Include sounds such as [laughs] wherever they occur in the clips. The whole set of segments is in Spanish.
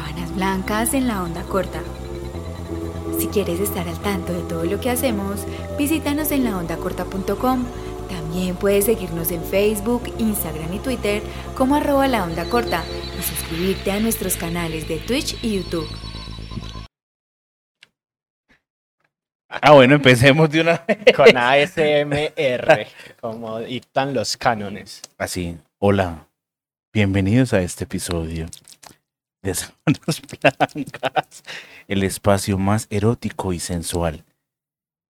Sábanas Blancas en la onda corta. Si quieres estar al tanto de todo lo que hacemos, visítanos en laondacorta.com. También puedes seguirnos en Facebook, Instagram y Twitter como arroba la onda corta y suscribirte a nuestros canales de Twitch y YouTube. Ah, bueno, empecemos de una vez. Con ASMR, como dictan los cánones. Así, hola, bienvenidos a este episodio de Sábanas Blancas, el espacio más erótico y sensual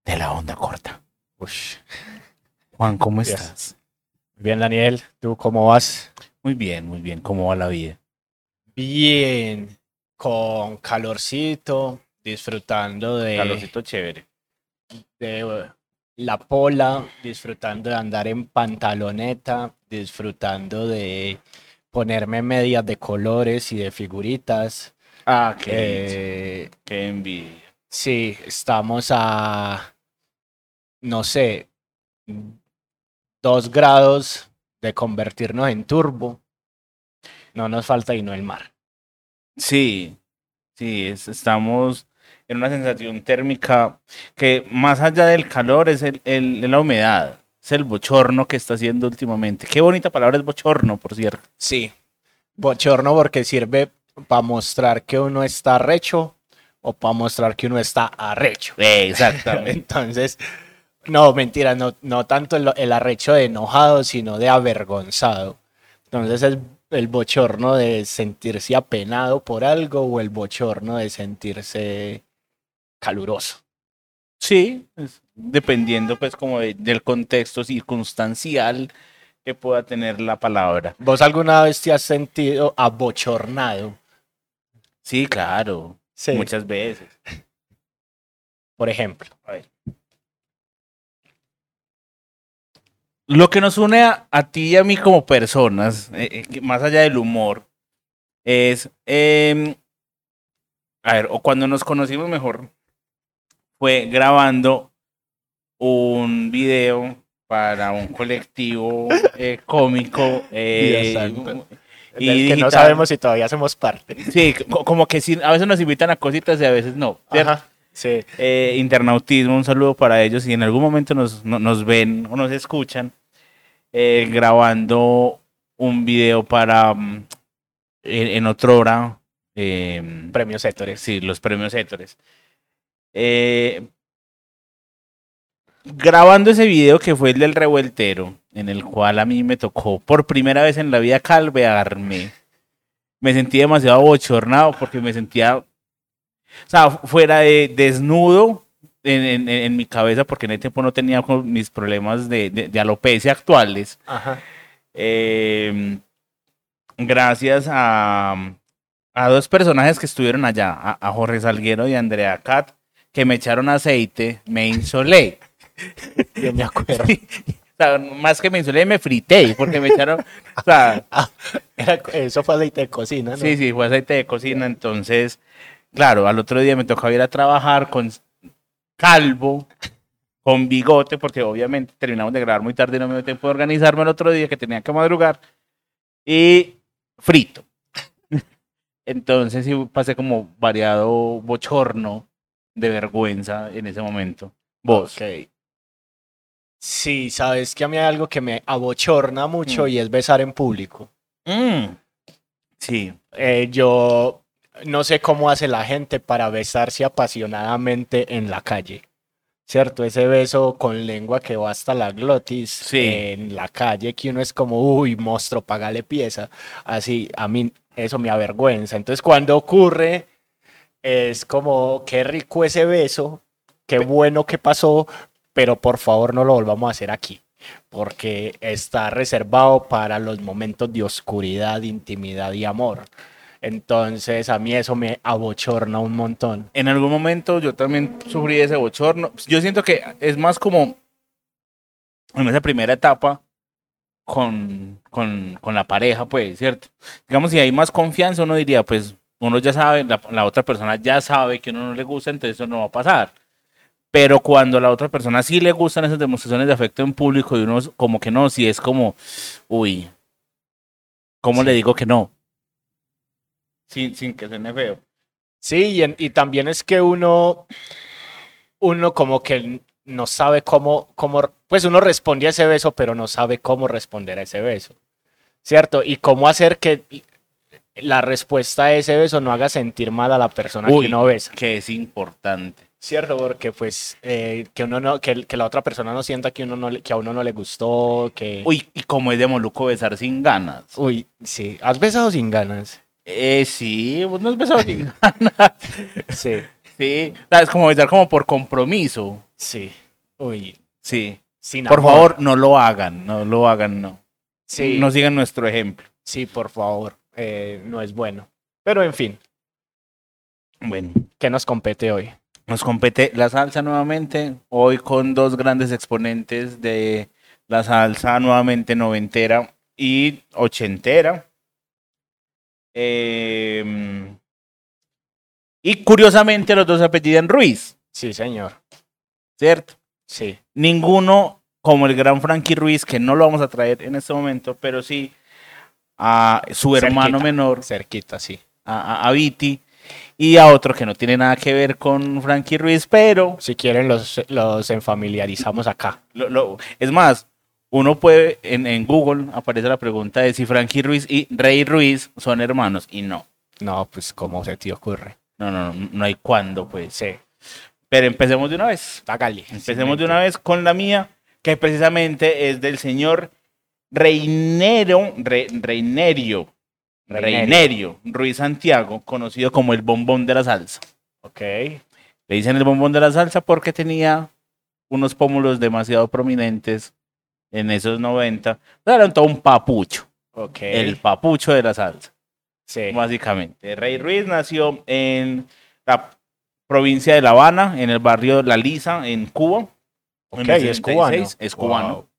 de la onda corta. Ush. Juan, ¿cómo Yes. estás? Bien, Daniel, ¿tú cómo vas? Muy bien, muy bien. ¿Cómo va la vida? Bien, con calorcito, disfrutando de, Calorcito chévere. de, uh, la pola, disfrutando de andar en pantaloneta, disfrutando de ponerme medias de colores y de figuritas. Ah, qué, Eh, qué envidia. Sí, estamos a, no sé, dos grados de convertirnos en turbo. No nos falta y no el mar. Sí, sí, es- estamos en una sensación térmica que más allá del calor es el, el- la humedad, es el bochorno que está haciendo últimamente. Qué bonita palabra es bochorno, por cierto. Sí. Bochorno porque sirve para mostrar que uno está recho o para mostrar que uno está arrecho. Exactamente. [laughs] Entonces, no, mentira, no, no tanto el, el arrecho de enojado, sino de avergonzado. Entonces es el bochorno de sentirse apenado por algo o el bochorno de sentirse caluroso. Sí, es dependiendo pues como de- del contexto circunstancial que pueda tener la palabra. ¿Vos alguna vez te has sentido abochornado? Sí, claro, Sí. muchas veces. Por ejemplo. A ver. Lo que nos une a, a ti y a mí como personas, eh, eh, más allá del humor, es, em, a ver, o cuando nos conocimos mejor, fue grabando un video para un colectivo eh, cómico. eh, y del que no sabemos si todavía somos parte. Sí, co- como que sí, a veces nos invitan a cositas y a veces no. Ajá. Sí. eh, internautismo, un saludo para ellos. Si en algún momento nos, no- nos ven o nos escuchan eh, grabando un video para mm, en, en otra hora, eh, Premios Héctores. sí, los premios Héctores. Grabando ese video que fue el del revueltero, en el cual a mí me tocó por primera vez en la vida calvearme. Me sentí demasiado bochornado porque me sentía, o sea, fuera de desnudo en, en- en mi cabeza, porque en ese tiempo no tenía mis problemas de, de- de alopecia actuales. Ajá. Eh, gracias a, a dos personajes que estuvieron allá, a, a Jorge Salguero y a Andrea Cat, que me echaron aceite, me insolé. Yo me acuerdo. [laughs] O sea, más que me insolé, me frité, porque me echaron, o sea, [laughs] Era- eso fue aceite de cocina, ¿no? sí, sí, fue aceite de cocina, entonces, claro, al otro día me tocaba ir a trabajar con calvo, con bigote, porque obviamente terminamos de grabar muy tarde y no me dio tiempo de organizarme el otro día que tenía que madrugar, y frito. [laughs] Entonces sí pasé como variado bochorno de vergüenza en ese momento. Vos. Ok. Sí, sabes que a mí hay algo que me abochorna mucho Mm. y es besar en público. Mm. Sí. Eh, yo no sé cómo hace la gente para besarse apasionadamente en la calle. ¿Cierto? Ese beso con lengua que va hasta la glotis Sí. en la calle, que uno es como, uy, monstruo, pagale pieza. Así, a mí eso me avergüenza. Entonces, cuando ocurre, es como, qué rico ese beso, qué bueno que pasó, pero por favor no lo volvamos a hacer aquí. Porque está reservado para los momentos de oscuridad, intimidad y amor. Entonces a mí eso me abochorna un montón. En algún momento yo también sufrí ese bochorno. Yo siento que es más como en esa primera etapa con, con, con la pareja, pues, ¿cierto? Digamos, si hay más confianza, uno diría, pues, uno ya sabe, la, la otra persona ya sabe que uno no le gusta, entonces eso no va a pasar. Pero cuando a la otra persona sí le gustan esas demostraciones de afecto en público y uno como que no, si es como, uy, ¿cómo le digo que no? sin, sin que suene feo. Sí, y, en- y también es que uno, uno como que no sabe cómo, cómo, pues uno responde a ese beso, pero no sabe cómo responder a ese beso, ¿cierto? Y cómo hacer que la respuesta a ese beso no haga sentir mal a la persona Uy. que uno besa, Que es importante. ¿Cierto? Porque pues eh, que uno no, que, que la otra persona no sienta que uno no, le- que a uno no le gustó, que, Uy, y como es de Moluco besar sin ganas. uy, sí, has besado sin ganas, Eh, sí, vos no has besado sin [laughs] sí, Sí, sea, es como besar como por compromiso. sí, uy, Sí. sin Por amor. favor, no lo hagan, no lo hagan, no. sí. No sigan nuestro ejemplo. Sí, por favor, eh, no es bueno. Pero en fin, Bueno, ¿qué nos compete hoy? Nos compete la salsa nuevamente, hoy con dos grandes exponentes de la salsa nuevamente noventera y ochentera. Eh, y curiosamente los dos apellidan Ruiz, Sí, señor. ¿cierto? Sí, Ninguno como el gran Frankie Ruiz, que no lo vamos a traer en este momento, pero sí a su hermano Cerquita. menor, cerquita, sí. a, a, a Viti, y a otro que no tiene nada que ver con Frankie Ruiz, pero Si quieren, los, los enfamiliarizamos acá. lo- lo- es más, uno puede, en, en Google aparece la pregunta de si Frankie Ruiz y Rey Ruiz son hermanos, y no, No, pues, ¿cómo se te ocurre? no, no, no, no hay cuándo, pues. Sí, Pero empecemos de una vez. hágale. Empecemos de una vez con la mía, que precisamente es del señor Reinero, Re- Reinerio, Reinerio. Ruiz Santiago, conocido como el bombón de la salsa. Ok, Le dicen el bombón de la salsa porque tenía unos pómulos demasiado prominentes en esos 90. Era todo un papucho, ok. el papucho de la salsa, sí. básicamente. Rey Ruiz nació en la provincia de La Habana, en el barrio La Lisa, en Cuba. Ok, en el es cubano. 76, Es cubano. Wow.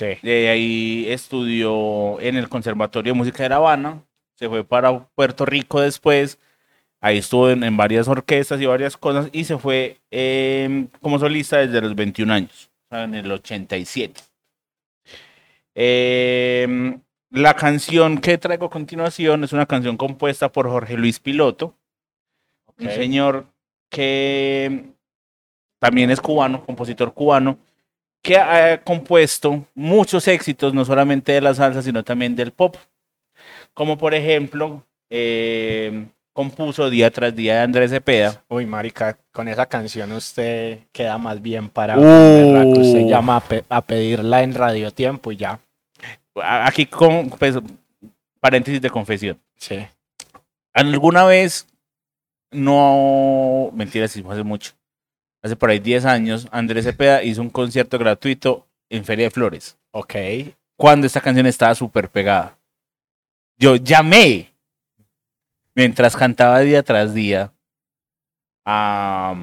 Sí, De ahí estudió en el Conservatorio de Música de La Habana. Se fue para Puerto Rico después. Ahí estuvo en, en varias orquestas y varias cosas. Y se fue eh, como solista desde los 21 años, en el 87. Eh, la canción que traigo a continuación es una canción compuesta por Jorge Luis Piloto, un señor que también es cubano, compositor cubano, que ha compuesto muchos éxitos, no solamente de la salsa, sino también del pop. Como por ejemplo, eh, compuso Día tras Día de Andrés Cepeda. Uy, marica, con esa canción usted queda más bien para Uh. que usted llama a, pe- a pedirla en Radio Tiempo y ya. Aquí con pues, paréntesis de confesión. Sí. ¿Alguna vez no, mentira, sí fue hace mucho, hace por ahí 10 años, Andrés Cepeda hizo un concierto gratuito en Feria de Flores? Ok. cuando esta canción estaba súper pegada. Yo llamé mientras cantaba día tras día a,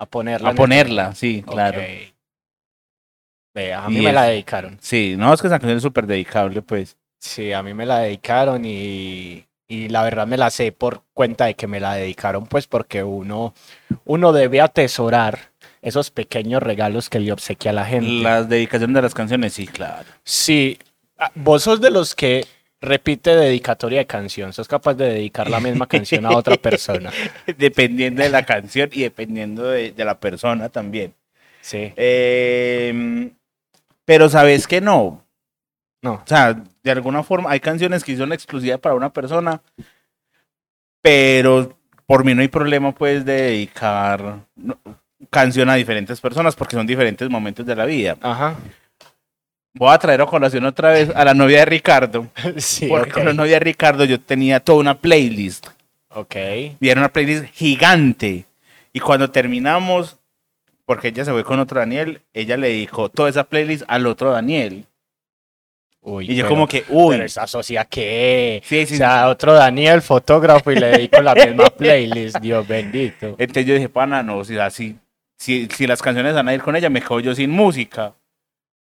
A ponerla. a el- ponerla, sí, claro. Vea, a mí Y me es- la dedicaron. Sí, no, es que esa canción es súper dedicable, pues. Sí, a mí me la dedicaron y, y la verdad me la sé por cuenta de que me la dedicaron, pues porque uno, uno debe atesorar esos pequeños regalos que le obsequia a la gente. Las dedicaciones de las canciones, sí, claro. Sí, ah, vos sos de los que repite dedicatoria de canción, sos capaz de dedicar la misma canción a otra persona. [laughs] Dependiendo de la canción y dependiendo de, de la persona también. Sí, Eh, pero sabes que no. no, O sea, de alguna forma hay canciones que son exclusivas para una persona, pero por mí no hay problema pues de dedicar canción a diferentes personas porque son diferentes momentos de la vida. ajá, Voy a traer a colación otra vez a la novia de Ricardo, [laughs] sí, porque con la novia de Ricardo yo tenía toda una playlist ok, y era una playlist gigante. Y cuando terminamos, porque ella se fue con otro Daniel, ella le dijo toda esa playlist al otro Daniel. Uy, Y yo pero- como que, uy, pero esa socia que, sí, sí, o sea, otro Daniel, fotógrafo, y le dedico la misma [laughs] playlist, Dios bendito. Entonces yo dije, pana, no, o sea, si, si, si las canciones van a ir con ella, me quedo yo sin música.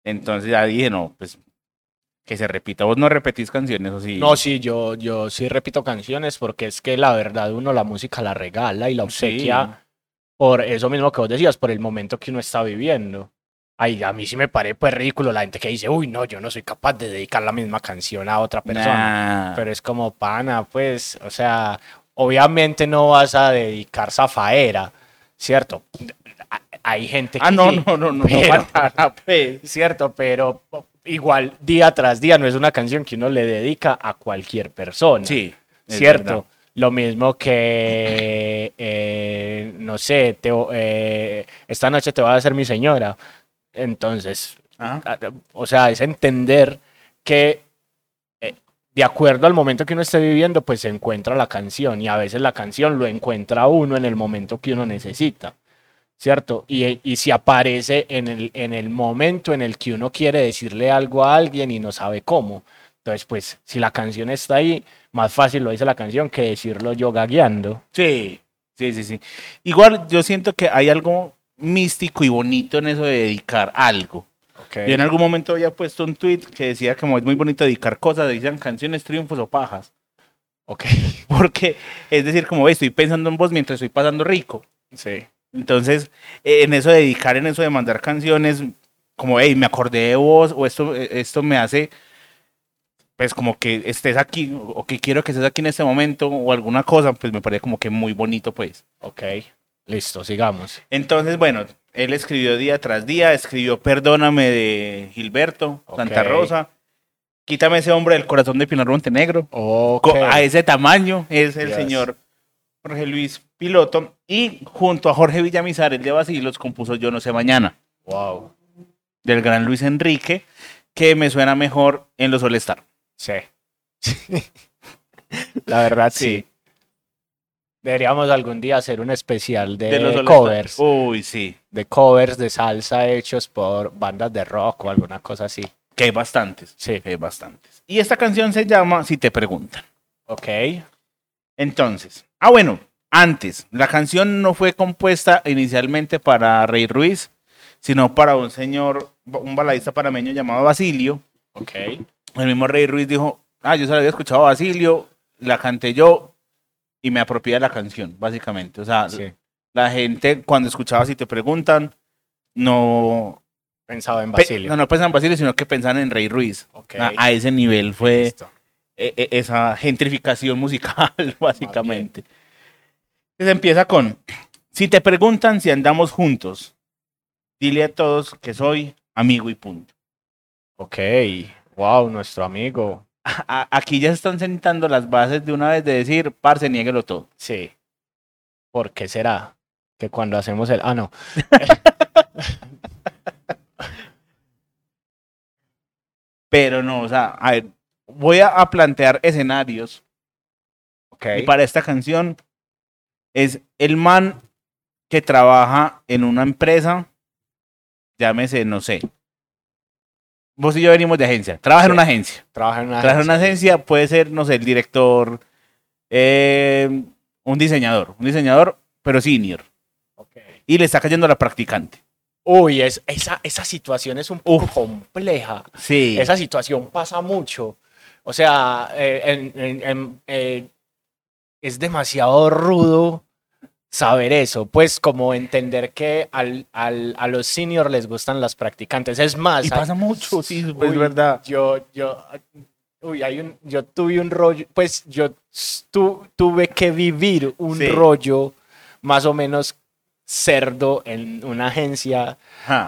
Entonces ya dije, no, pues que se repita. Vos no repetís canciones, o sí. No, sí, yo, yo sí repito canciones porque es que la verdad uno la música la regala y la obsequia por eso mismo que vos decías, por el momento que uno está viviendo. Ay, a mí sí me parece pues ridículo la gente que dice, uy, no, yo no soy capaz de dedicar la misma canción a otra persona. Nah. Pero es como pana, pues, o sea, obviamente no vas a dedicar zafaera, ¿cierto? Hay gente que Ah, no, sí, no, no, no, no pero- nada, [laughs] pues. ¿cierto? Pero igual día tras día no es una canción que uno le dedica a cualquier persona. Sí, ¿cierto? verdad. Lo mismo que, eh, no sé, te- eh, esta noche te va a ser mi señora. Entonces, Ajá. a- o sea, es entender que eh, de acuerdo al momento que uno esté viviendo, pues se encuentra la canción y a veces la canción lo encuentra uno en el momento que uno necesita, ¿cierto? Y, y si aparece en el, en el momento en el que uno quiere decirle algo a alguien y no sabe cómo. Entonces, pues, si la canción está ahí, más fácil lo dice la canción que decirlo yo gagueando. Sí, sí, sí, sí. Igual yo siento que hay algo místico y bonito en eso de dedicar algo. Yo en algún momento había puesto un tweet que decía como es muy bonito dedicar cosas, decían canciones, triunfos o pajas. Ok, [laughs] Porque es decir, como "Ve, estoy pensando en vos mientras estoy pasando rico. sí. Entonces, eh, en eso de dedicar, en eso de mandar canciones, como, hey, me acordé de vos, o esto, eh, esto me hace, pues como que estés aquí, o que quiero que estés aquí en este momento, o alguna cosa, pues me parece como que muy bonito, pues. Ok, listo, sigamos. Entonces, bueno, él escribió día tras día, escribió Perdóname de Gilberto, Santa. Rosa, Quítame ese hombre del corazón de Pinar Montenegro. A ese tamaño es el Yes. señor Jorge Luis Piloto. Y junto a Jorge Villamizar, el de Basilos, compuso Yo no sé mañana, Wow. del gran Luis Enrique, que me suena mejor en los All Star. Sí. [laughs] La verdad, sí. Sí. Deberíamos algún día hacer un especial de, De los covers. Uy, sí. De covers de salsa hechos por bandas de rock o alguna cosa así. Que hay bastantes. Sí. Que hay bastantes. Y esta canción se llama Si te preguntan. Ok. Entonces, ah, bueno, antes, la canción no fue compuesta inicialmente para Rey Ruiz, sino para un señor, un baladista panameño llamado Basilio. Ok. El mismo Rey Ruiz dijo, ah, yo se la había escuchado a Basilio, la canté yo y me apropié de la canción, básicamente. O sea, Sí. la gente cuando escuchaba Si te preguntan, no, Pensaba en Basilio. no, no pensaban en Basilio, sino que pensaban en Rey Ruiz. A, a ese nivel fue Listo. e- e- esa gentrificación [laughs] musical, básicamente. Entonces empieza con, si te preguntan si andamos juntos, dile a todos que soy amigo y punto. Ok. Wow, nuestro amigo. A- aquí ya se están sentando las bases de una vez de decir, parce, niéguelo todo. Sí. ¿Por qué será? Que cuando hacemos el. Ah, no. [laughs] Pero no, o sea, a ver, voy a, a plantear escenarios. Ok. Y para esta canción es el man que trabaja en una empresa, llámese, no sé. Vos y yo venimos de agencia. Trabaja en Sí. una agencia. Trabaja en una. Trabaja en una agencia, puede ser, no sé, el director, eh, un diseñador. Un diseñador, pero senior. Ok. Y le está cayendo a la practicante. Uy, es, esa, esa situación es un poco compleja. Sí. Esa situación pasa mucho. O sea, eh, en- en- en- eh, es demasiado rudo saber eso. Pues como entender que al, al- a los seniors les gustan las practicantes. Es más, Y hay- pasa mucho, sí, es Uy, verdad. Yo, yo, uy, hay un, yo tuve un rollo, pues yo tu- tuve que vivir un Sí. rollo más o menos cerdo en una agencia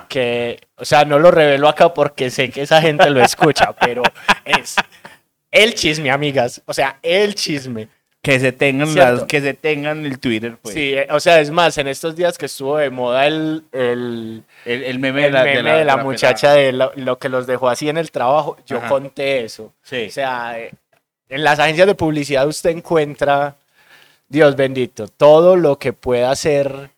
que, o sea, no lo revelo acá porque sé que esa gente lo escucha, pero es el chisme, amigas. O sea, el chisme. Que se tengan las, que se tengan el Twitter, pues. Sí, eh, o sea, es más, en estos días que estuvo de moda el, el, El, el meme, el de la, meme de la- de la de muchacha de lo, lo que los dejó así en el trabajo, yo Ajá. conté eso. Sí. O sea, eh, en las agencias de publicidad usted encuentra, Dios bendito, todo lo que pueda ser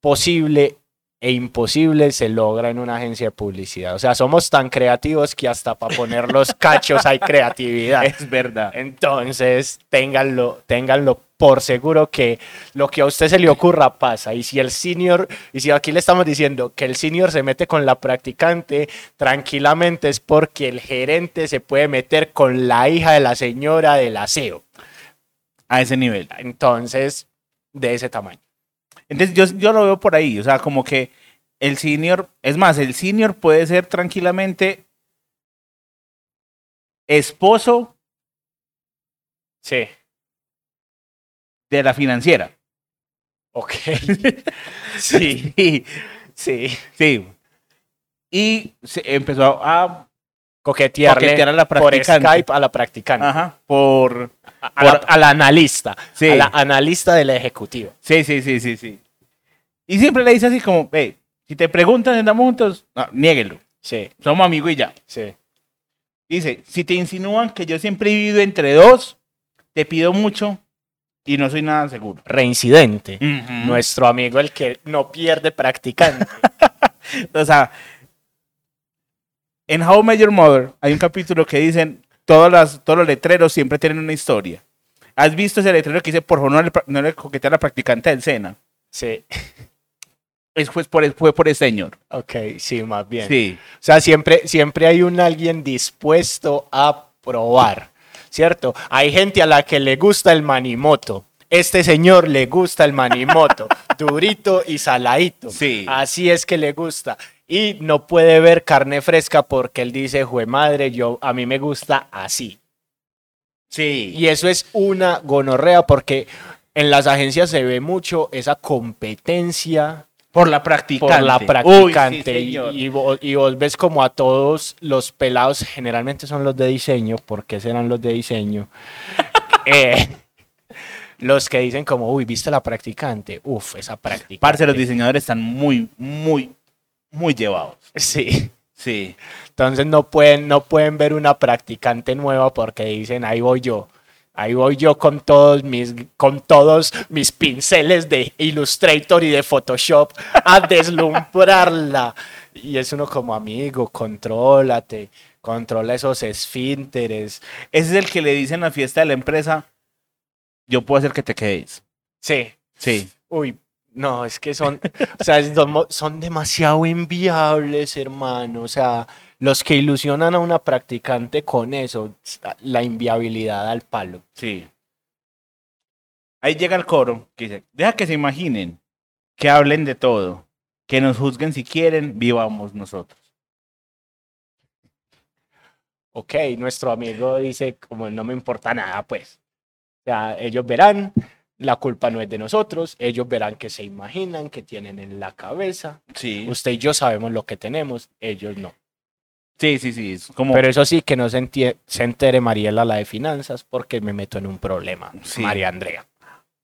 posible e imposible se logra en una agencia de publicidad. O sea, somos tan creativos que hasta para poner los [laughs] cachos hay creatividad. Es verdad. Entonces, ténganlo, ténganlo por seguro que lo que a usted se le ocurra pasa. Y si el senior, y si aquí le estamos diciendo que el senior se mete con la practicante, tranquilamente es porque el gerente se puede meter con la hija de la señora del aseo. A ese nivel. Entonces, de ese tamaño. Entonces yo, yo lo veo por ahí, o sea, como que el senior, es más, el senior puede ser tranquilamente esposo Sí. de la financiera. Ok. [laughs] sí, Sí, sí. sí. Y se empezó a Coquetearle coquetear a la por. Skype a la practicante. Ajá, por... A, a la, a la analista. Sí. A la analista del ejecutivo. Sí, sí, sí, sí, sí. Y siempre le dice así como, hey, si te preguntan andamos juntos, no, niéguelo. Sí, Somos amigos y ya. sí. Dice, si te insinúan que yo siempre he vivido entre dos, te pido mucho y no soy nada seguro. Reincidente. Nuestro amigo el que no pierde practicante. [laughs] O sea, en How I Met Your Mother hay un capítulo que dicen, todas las, todos los letreros siempre tienen una historia. ¿Has visto ese letrero que dice, por favor, no le, no le coquetea a la practicante del Sena? sí. Es, fue, por, fue por ese señor. Ok, sí, más bien. Sí. O sea, siempre, siempre hay un alguien dispuesto a probar, ¿cierto? Hay gente a la que le gusta el manimoto. Este señor le gusta el manimoto, [laughs] durito y saladito. Sí. Así es que le gusta. Y no puede ver carne fresca porque él dice, jue madre, yo, a mí me gusta así. Sí. Y eso es una gonorrea porque en las agencias se ve mucho esa competencia Por la practicante. por la Uy, sí, practicante. y vos ves como a todos los pelados, generalmente son los de diseño, porque serán los de diseño? [laughs] Eh, los que dicen como, uy, ¿viste la practicante? Uf, esa practicante. Parce, los diseñadores están muy, muy, muy llevados. Sí. Sí. Entonces no pueden, no pueden ver una practicante nueva porque dicen, ahí voy yo. Ahí voy yo con todos mis, con todos mis pinceles de Illustrator y de Photoshop a deslumbrarla. Y es uno como amigo, contrólate, controla esos esfínteres. Ese es el que le dicen en la fiesta de la empresa, yo puedo hacer que te quedes. Sí. Sí. Uy, no, es que son, o sea, son, demasiado inviables, hermano. O sea, los que ilusionan a una practicante con eso, la inviabilidad al palo. Sí. Ahí llega el coro que dice, deja que se imaginen, que hablen de todo, que nos juzguen si quieren, vivamos nosotros. Ok, nuestro amigo dice, como no me importa nada, pues. O sea, ellos verán, la culpa no es de nosotros, ellos verán que se imaginan, que tienen en la cabeza. Sí. Usted y yo sabemos lo que tenemos, ellos no. Sí, sí, sí. Es como, Pero eso sí, que no se, entere Mariela la de finanzas, porque me meto en un problema, Sí. María Andrea.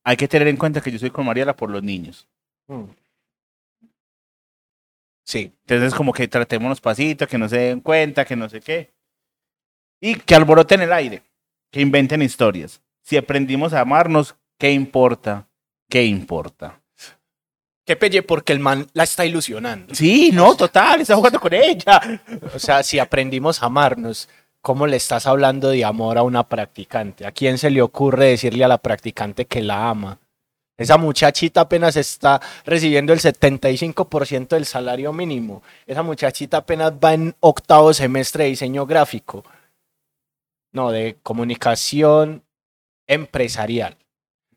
hay que tener en cuenta que yo soy con Mariela por los niños. Mm. Sí, Entonces, como que tratémonos pasito, que no se den cuenta, que no sé qué. Y que alboroten el aire, que inventen historias. Si aprendimos a amarnos, ¿qué importa? ¿Qué importa? qué pelle porque el man la está ilusionando. Sí, no, total, está jugando con ella. O sea, si aprendimos a amarnos, ¿cómo le estás hablando de amor a una practicante? ¿A quién se le ocurre decirle a la practicante que la ama? Esa muchachita apenas está recibiendo el 75% del salario mínimo. Esa muchachita apenas va en octavo semestre de diseño gráfico. No, de comunicación empresarial.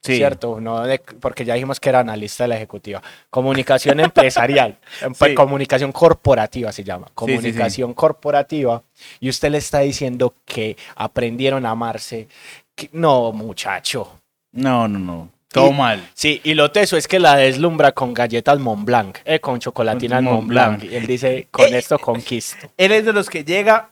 Sí. ¿Cierto? No de- porque ya dijimos que era analista de la ejecutiva. Comunicación [laughs] empresarial. em- Sí. Comunicación corporativa se llama. sí. Comunicación corporativa. Y usted le está diciendo que aprendieron a amarse. Que- No, muchacho. No, no, no. Todo Y- mal. Sí, y lo teso es que la deslumbra con galletas Mont Blanc, eh, con chocolatinas Con Mont. Blanc. Y él dice, con Eh, esto conquisto. Él es de los que llega,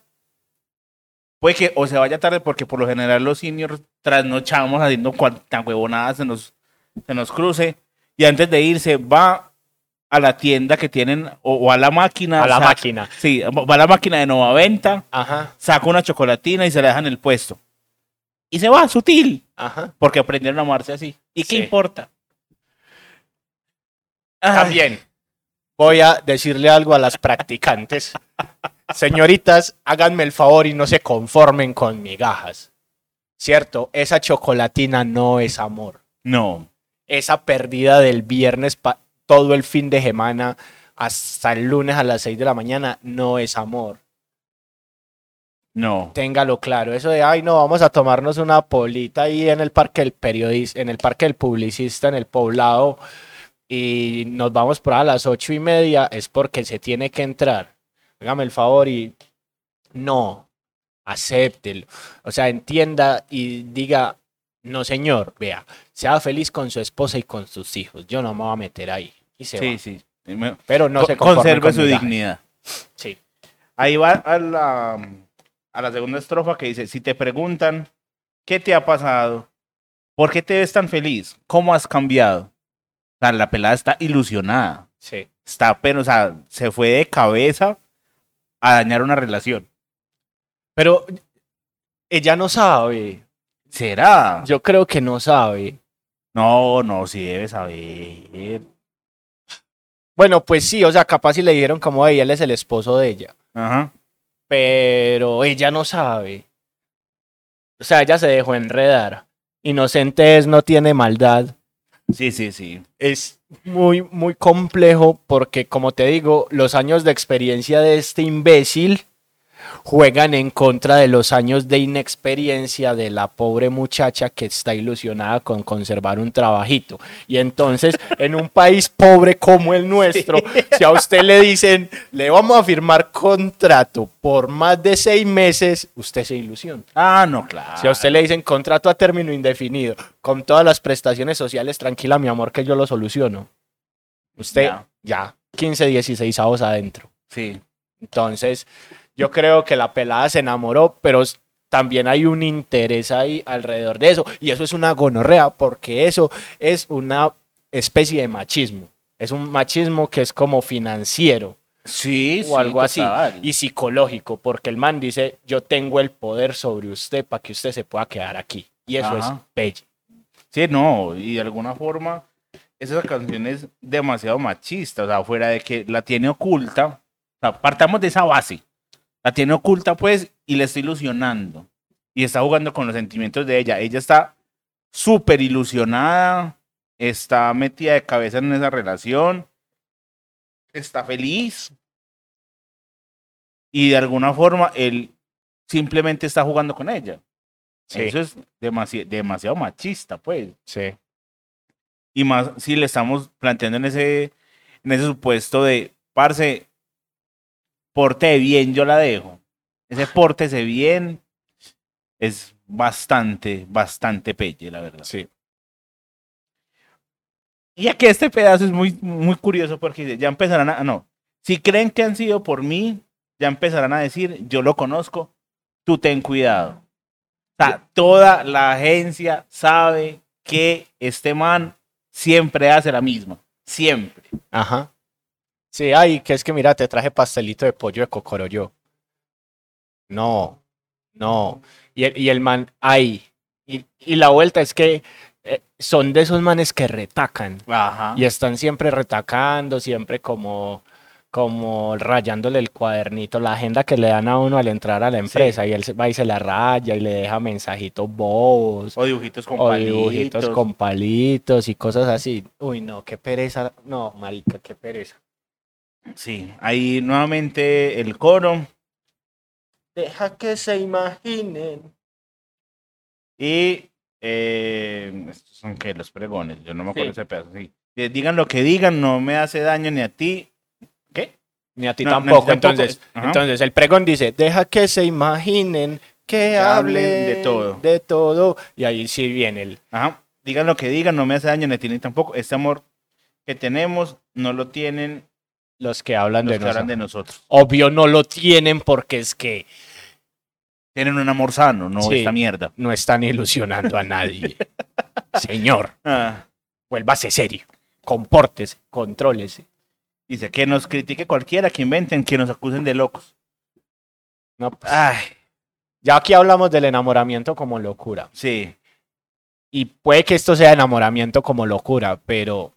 puede que o se vaya tarde, porque por lo general los seniors trasnochamos haciendo cuanta huevonada se nos, se nos cruce. Y antes de irse, va a la tienda que tienen, o, o a la máquina. A la saca- máquina. Sí, va a la máquina de Nova Venta, Ajá, saca una chocolatina y se la deja en el puesto. Y se va, sutil, ajá. porque aprendieron a amarse así. ¿Y qué importa? Ay, También voy a decirle algo a las practicantes. [laughs] Señoritas, háganme el favor y no se conformen con migajas. ¿Cierto? Esa chocolatina no es amor. No, Esa pérdida del viernes todo el fin de semana hasta el lunes a las 6 de la mañana no es amor. no. Téngalo claro. Eso de, ay, no, vamos a tomarnos una polita ahí en el parque del periodista, en el parque del publicista, en el poblado, y nos vamos por a las ocho y media, es porque se tiene que entrar. Hágame el favor y no, acéptelo. O sea, entienda y diga, no señor, vea, sea feliz con su esposa y con sus hijos. Yo no me voy a meter ahí. Y se Sí, va. sí. Pero no co- se conserve con su dignidad. Sí. Ahí va a la, a la segunda estrofa que dice, si te preguntan, ¿qué te ha pasado? ¿Por qué te ves tan feliz? ¿Cómo has cambiado? O sea, la pelada está ilusionada. Sí. Está, pero, o sea, se fue de cabeza a dañar una relación. Pero ella no sabe. ¿Será? Yo creo que no sabe. No, no, sí debe saber. Bueno, pues sí, o sea, capaz si le dijeron como, hey, él es el esposo de ella. Ajá. Pero ella no sabe. O sea, ella se dejó enredar. Inocente es, no tiene maldad. Sí, sí, sí. Es muy, muy complejo porque, como te digo, los años de experiencia de este imbécil juegan en contra de los años de inexperiencia de la pobre muchacha que está ilusionada con conservar un trabajito. Y entonces, en un país pobre como el nuestro, si a usted le dicen, le vamos a firmar contrato por más de seis meses, usted se ilusiona. Ah, no, claro. Si a usted le dicen contrato a término indefinido, con todas las prestaciones sociales, tranquila, mi amor, que yo lo soluciono. Usted, Ya. ya, 15, 16 avos adentro. Sí. Entonces, yo creo que la pelada se enamoró, pero también hay un interés ahí alrededor de eso. Y eso es una gonorrea, porque eso es una especie de machismo. Es un machismo que es como financiero Sí, o algo así. total. Y psicológico, porque el man dice, yo tengo el poder sobre usted para que usted se pueda quedar aquí. Y eso es Ajá. pelle. Sí, no, y de alguna forma esa canción es demasiado machista, o sea, fuera de que la tiene oculta, o sea, partamos de esa base, la tiene oculta pues y le está ilusionando y está jugando con los sentimientos de ella, ella está súper ilusionada, está metida de cabeza en esa relación, está feliz y de alguna forma él simplemente está jugando con ella. Sí. Eso es demasi- demasiado machista, pues. Sí. Y más si le estamos planteando en ese, en ese supuesto de, parce, porte bien, yo la dejo. Ese pórtese bien es bastante, bastante pelle, la verdad. Sí. Y aquí este pedazo es muy, muy curioso porque ya empezarán a, no, si creen que han sido por mí, ya empezarán a decir, yo lo conozco, tú ten cuidado. O sea, toda la agencia sabe que este man siempre hace la misma, siempre. Ajá. Sí, ay, que es que mira, te traje pastelito de pollo de cocoroyo. No, no. Y el, y el man, ay. Y, y la vuelta es que eh, son de esos manes que retacan. Ajá. Y están siempre retacando, siempre como, como rayándole el cuadernito, la agenda que le dan a uno al entrar a la empresa. Y él se va y se la raya y le deja mensajitos bobos. O dibujitos con O palitos. dibujitos con palitos y cosas así. Uy, no, qué pereza. No, marica, qué pereza. Sí, ahí nuevamente el coro. Deja que se imaginen. Y eh, estos son que los pregones, yo no me acuerdo Sí. ese pedazo. Sí. Digan lo que digan, no me hace daño ni a ti. ¿Qué? Ni a ti No, tampoco. Entonces, entonces, el pregón dice, deja que se imaginen que Que hablen hablen de todo. De todo. Y ahí sí viene el... Ajá. Digan lo que digan, no me hace daño ni a ti ni tampoco. Este amor que tenemos no lo tienen Los que hablan los de que hablan nosotros. de nosotros. Obvio no lo tienen porque es que Tienen un amor sano, no Sí. esta mierda. no están ilusionando a nadie. [laughs] Señor, Ah, vuélvase serio. Compórtese, contrólese. dice que nos critique cualquiera, que inventen, que nos acusen de locos. No, pues, Ay, ya aquí hablamos del enamoramiento como locura. sí. Y puede que esto sea enamoramiento como locura, pero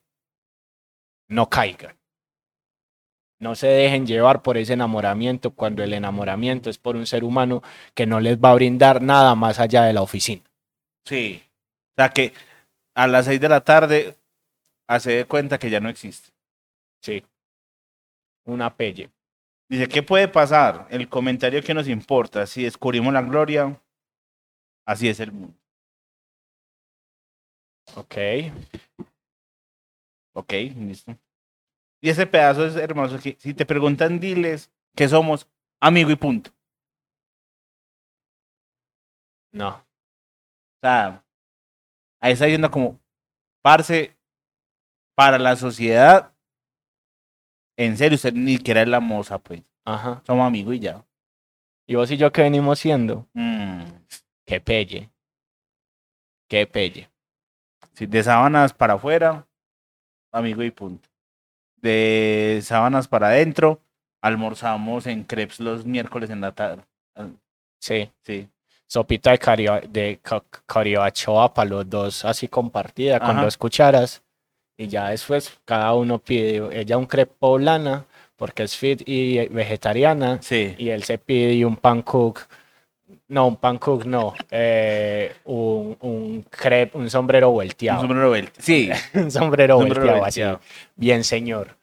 no caigan. No se dejen llevar por ese enamoramiento cuando el enamoramiento es por un ser humano que no les va a brindar nada más allá de la oficina. Sí. O sea que a las seis de la tarde hace de cuenta que ya no existe. Sí. Una pelle. Dice, ¿qué puede pasar? El comentario que nos importa. Si descubrimos la gloria, así es el mundo. Ok. Ok, listo. Y ese pedazo es hermoso. Que si te preguntan, diles que somos amigo y punto. No. O sea, ahí está yendo como, parce, para la sociedad, en serio, usted ni siquiera es la moza, pues. Ajá. Somos amigos y ya. ¿Y vos y yo qué venimos siendo? Mm. Qué pelle. Qué pelle. Sí, de sábanas para afuera, amigo y punto. De sábanas para adentro, almorzamos en crepes los miércoles en la tarde. Sí. Sí. Sopita de, cario, de ca- carioachoa para los dos, así compartida con Ajá. dos cucharas. Y ya después cada uno pide, ella un crepe poblana, porque es fit y vegetariana. Sí. y él se pide un pancake, no, un pancake no, eh, un, un crepe, un sombrero Un volteado, sombrero vuelta. Sí. un sombrero, [laughs] sombrero volteado, así, volteado. bien señor.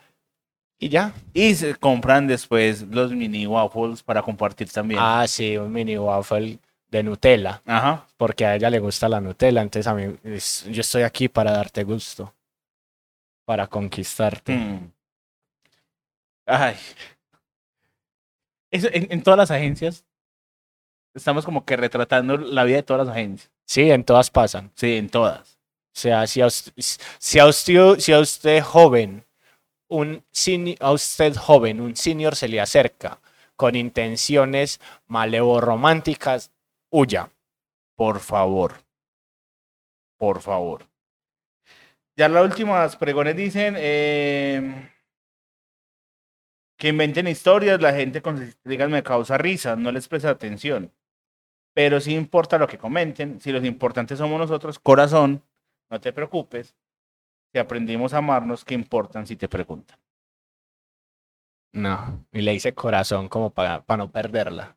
Y ya. Y se compran después los mini waffles para compartir también. Ah, sí, un mini waffle de Nutella, Ajá. porque a ella le gusta la Nutella, entonces a mí, es- yo estoy aquí para darte gusto, para conquistarte. Mm. Ay. Eso, en, en todas las agencias estamos como que retratando la vida de todas las agencias. Sí, en todas pasan. Sí, en todas. O sea, si a usted, si a usted, si a usted joven, un a usted joven, un senior se le acerca con intenciones malevo-románticas, huya. Por favor. Por favor. Ya las últimas pregones dicen eh, que inventen historias, la gente con sus intrigas me causa risa, no les presta atención. Pero sí importa lo que comenten, si los importantes somos nosotros, corazón, no te preocupes. Si aprendimos a amarnos, ¿qué importan si te preguntan? No, y le hice corazón como para no perderla.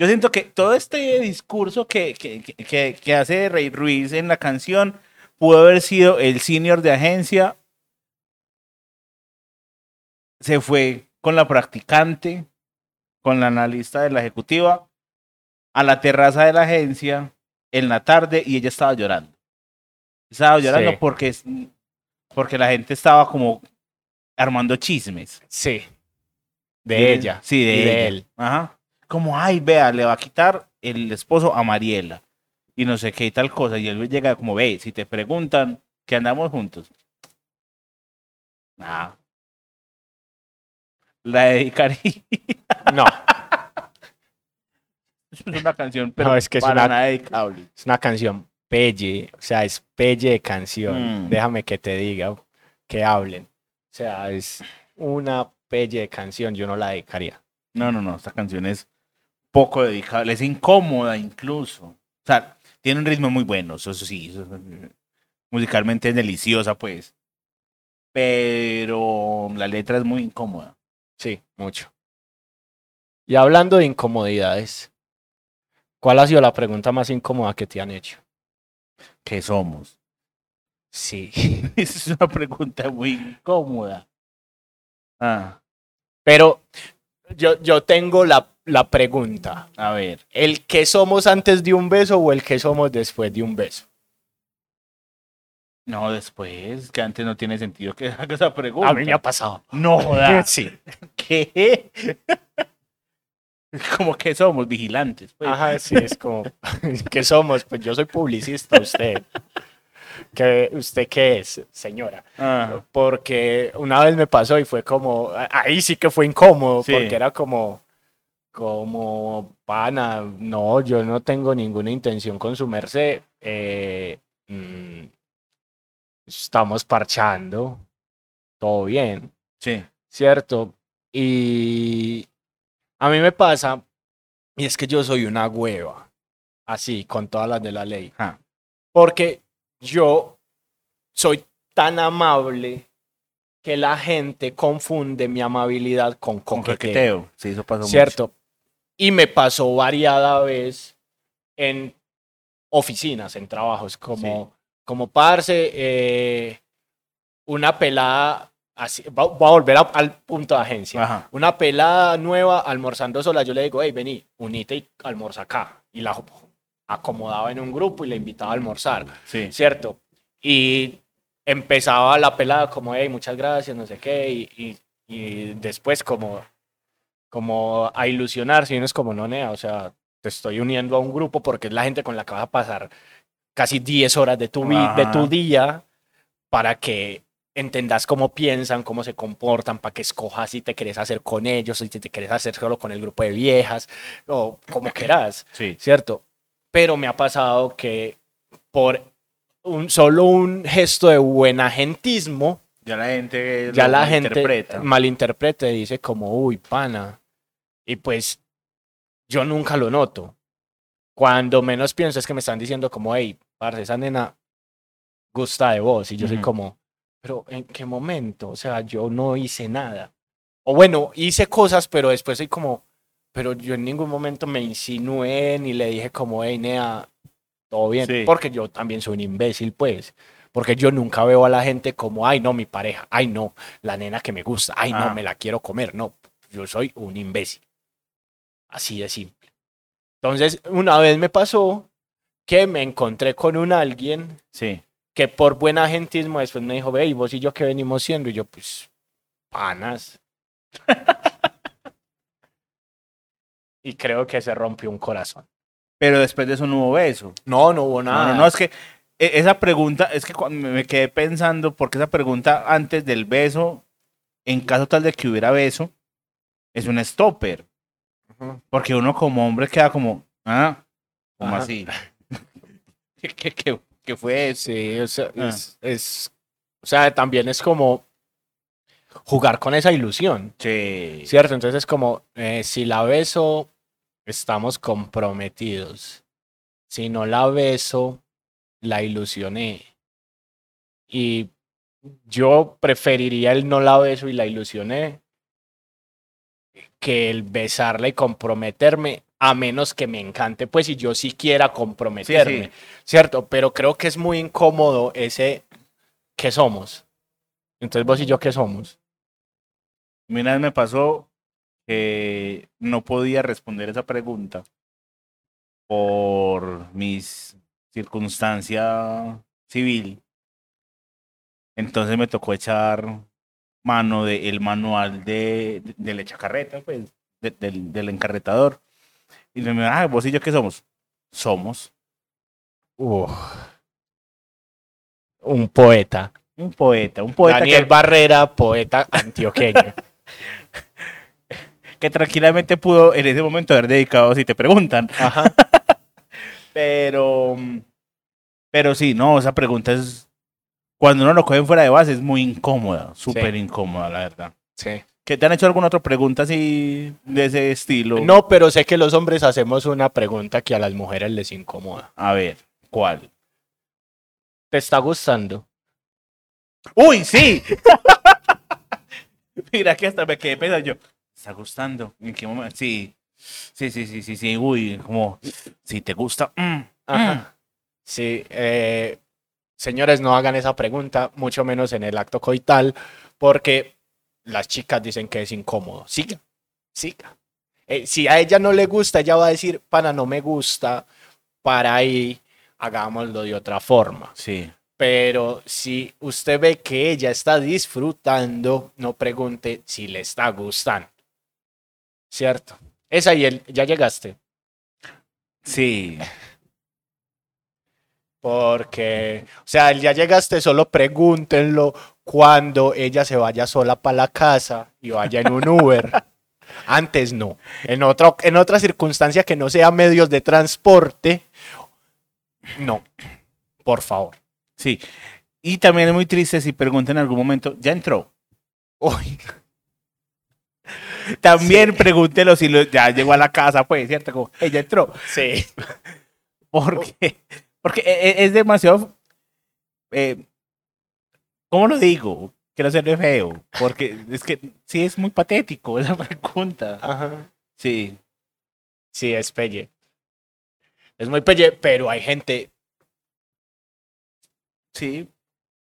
Yo siento que todo este discurso que, que- que, que hace Rey Ruiz en la canción pudo haber sido el senior de agencia. Se fue con la practicante, con la analista de la ejecutiva, a la terraza de la agencia en la tarde y ella estaba llorando. Estaba llorando Sí. porque, porque la gente estaba como armando chismes. Sí, de ella. Sí, de, y de ella. él. Ajá. Como, ay, vea, le va a quitar el esposo a Mariela. Y no sé qué y tal cosa. Y él llega como, ve, si te preguntan que andamos juntos. Ah. La dedicaría. No, [laughs] es una canción, pero No, es que es para una- nada dedicable. es una canción pelle, o sea, es pelle de canción. Mm. Déjame que te diga, que hablen. O sea, es una pelle de canción, yo no la dedicaría. No, no, no. Esta canción es poco dedicable. Es incómoda incluso. O sea, tiene un ritmo muy bueno. Eso, eso sí. eso- musicalmente es deliciosa, pues. Pero la letra es muy incómoda. Sí, mucho. Y hablando de incomodidades, ¿cuál ha sido la pregunta más incómoda que te han hecho? ¿Qué somos? Sí. Esa [laughs] es una pregunta muy incómoda. Ah, Pero yo, yo tengo la, la pregunta. a ver. ¿El que somos antes de un beso o el que somos después de un beso? No, después, que antes no tiene sentido que [laughs] haga esa pregunta. A mí me ha pasado. No. [laughs] Sí. ¿Qué? [laughs] Como que somos vigilantes. pues. Ajá, sí, es como, [laughs] ¿qué somos? Pues yo soy publicista, usted. ¿Qué, ¿Usted qué es, señora? Porque una vez me pasó y fue como, ahí sí que fue incómodo, Sí. porque era como, como, pana, no, yo no tengo ninguna intención con su merced. eh, mm, estamos parchando, todo bien. sí. ¿cierto? Y a mí me pasa, y es que yo soy una hueva, así, con todas las de la ley, Ah, porque yo soy tan amable que la gente confunde mi amabilidad con con coqueteo, coqueteo. Sí, eso pasó mucho. ¿cierto? Y me pasó variada vez en oficinas, en trabajos, como, como parce, eh, una pelada, así, va- a volver a- al punto de agencia. Ajá. Una pelada nueva almorzando sola, yo le digo, hey, vení, unite y almorza acá. Y la acomodaba en un grupo y la invitaba a almorzar, Sí. ¿cierto? Y empezaba la pelada como, hey, muchas gracias, no sé qué, y, y, y después como, como a ilusionarse, y uno es como, no, nea, o sea, te estoy uniendo a un grupo porque es la gente con la que vas a pasar casi 10 horas de tu, de tu día para que entendas cómo piensan, cómo se comportan, para que escojas si te querés hacer con ellos, si te querés hacer solo con el grupo de viejas, o como [clears throat] quieras. Sí. ¿cierto? Pero me ha pasado que por un, solo un gesto de buenagentismo, Ya la gente ya la gente malinterpreta. y dice como, uy, pana. Y pues yo nunca lo noto. Cuando menos pienso es que me están diciendo como, hey, parce, esa nena gusta de vos. Y yo soy Ujú. como, pero ¿en qué momento? O sea, yo no hice nada. O bueno, hice cosas, pero después soy como, pero yo en ningún momento me insinué ni le dije como, hey, nea, todo bien. Sí. Porque yo también soy un imbécil, pues. Porque yo nunca veo a la gente como, ay, no, mi pareja, ay, no, la nena que me gusta, ay, no, Ah. me la quiero comer. No, yo soy un imbécil. Así de simple. Entonces, una vez me pasó que me encontré con un alguien Sí. Que por buen agentismo después me dijo, ve, ¿y vos y yo qué venimos siendo? Y yo, pues, panas. [laughs] y creo que se rompió un corazón. Pero después de eso no hubo beso. No, no hubo No, nada. no, no, es que e- esa pregunta, es que cuando me quedé pensando, porque esa pregunta antes del beso, en caso tal de que hubiera beso, es un stopper. Porque uno como hombre queda como, ah, como Ajá. así. [laughs] ¿Qué, qué, qué- fue? Sí, o sea, Ah. es, es- o sea, también es como jugar con esa ilusión, Sí. ¿cierto? Entonces es como, eh, si la beso, estamos comprometidos. Si no la beso, la ilusioné. Y yo preferiría el no la beso y la ilusioné que el besarla y comprometerme, a menos que me encante, pues si yo sí quiera comprometerme, ¿cierto? Pero creo que es muy incómodo ese ¿qué somos? Entonces vos y yo, ¿qué somos? Una vez me pasó que no podía responder esa pregunta por mis circunstancia civil. Entonces me tocó echar mano del manual de, de, de la chacarreta, pues, de- del, del encarretador. Y me ah, vos y yo qué somos? Somos Uf. Un poeta. un poeta, un poeta Daniel que, Barrera, poeta antioqueño. [laughs] que tranquilamente pudo en ese momento haber dedicado, si te preguntan, Ajá. [laughs] Pero, pero sí, no, esa pregunta es, cuando uno lo cogen fuera de base, es muy incómoda, súper incómoda, la verdad. Sí. ¿Que te han hecho alguna otra pregunta así de ese estilo? No, pero sé que los hombres hacemos una pregunta que a las mujeres les incomoda. A ver, ¿cuál? ¿Te está gustando? ¡Uy, sí! [laughs] Mira que hasta me quedé pensando yo, ¿me ¿está gustando? ¿En qué momento? Sí, sí, sí, sí, sí, sí, uy, como, si te gusta, mm, Ajá. Sí, eh, señores, no hagan esa pregunta, mucho menos en el acto coital, porque las chicas dicen que es incómodo. Siga, siga. Eh, si a ella no le gusta, ella va a decir, para no me gusta, para ahí, hagámoslo de otra forma. sí. Pero si usted ve que ella está disfrutando, no pregunte si le está gustando. ¿Cierto? Esa y él, ya llegaste. Sí, Porque, o sea, ya llegaste, solo pregúntenlo cuando ella se vaya sola para la casa y vaya en un Uber. [laughs] Antes no. En, otro, en otra circunstancia que no sea medios de transporte, no. Por favor. sí. Y también es muy triste si preguntan en algún momento, ¿ya entró? Uy, [laughs] También pregúntelo si lo- ya llegó a la casa, pues, ¿cierto? Como, ella entró. sí. [laughs] Porque, porque e- e- es demasiado. eh, ¿Cómo lo digo? Quiero ser feo. Porque es que sí es muy patético [laughs] esa pregunta. Ajá. Sí. Sí, es pelle. Es muy pelle, pero hay gente Sí.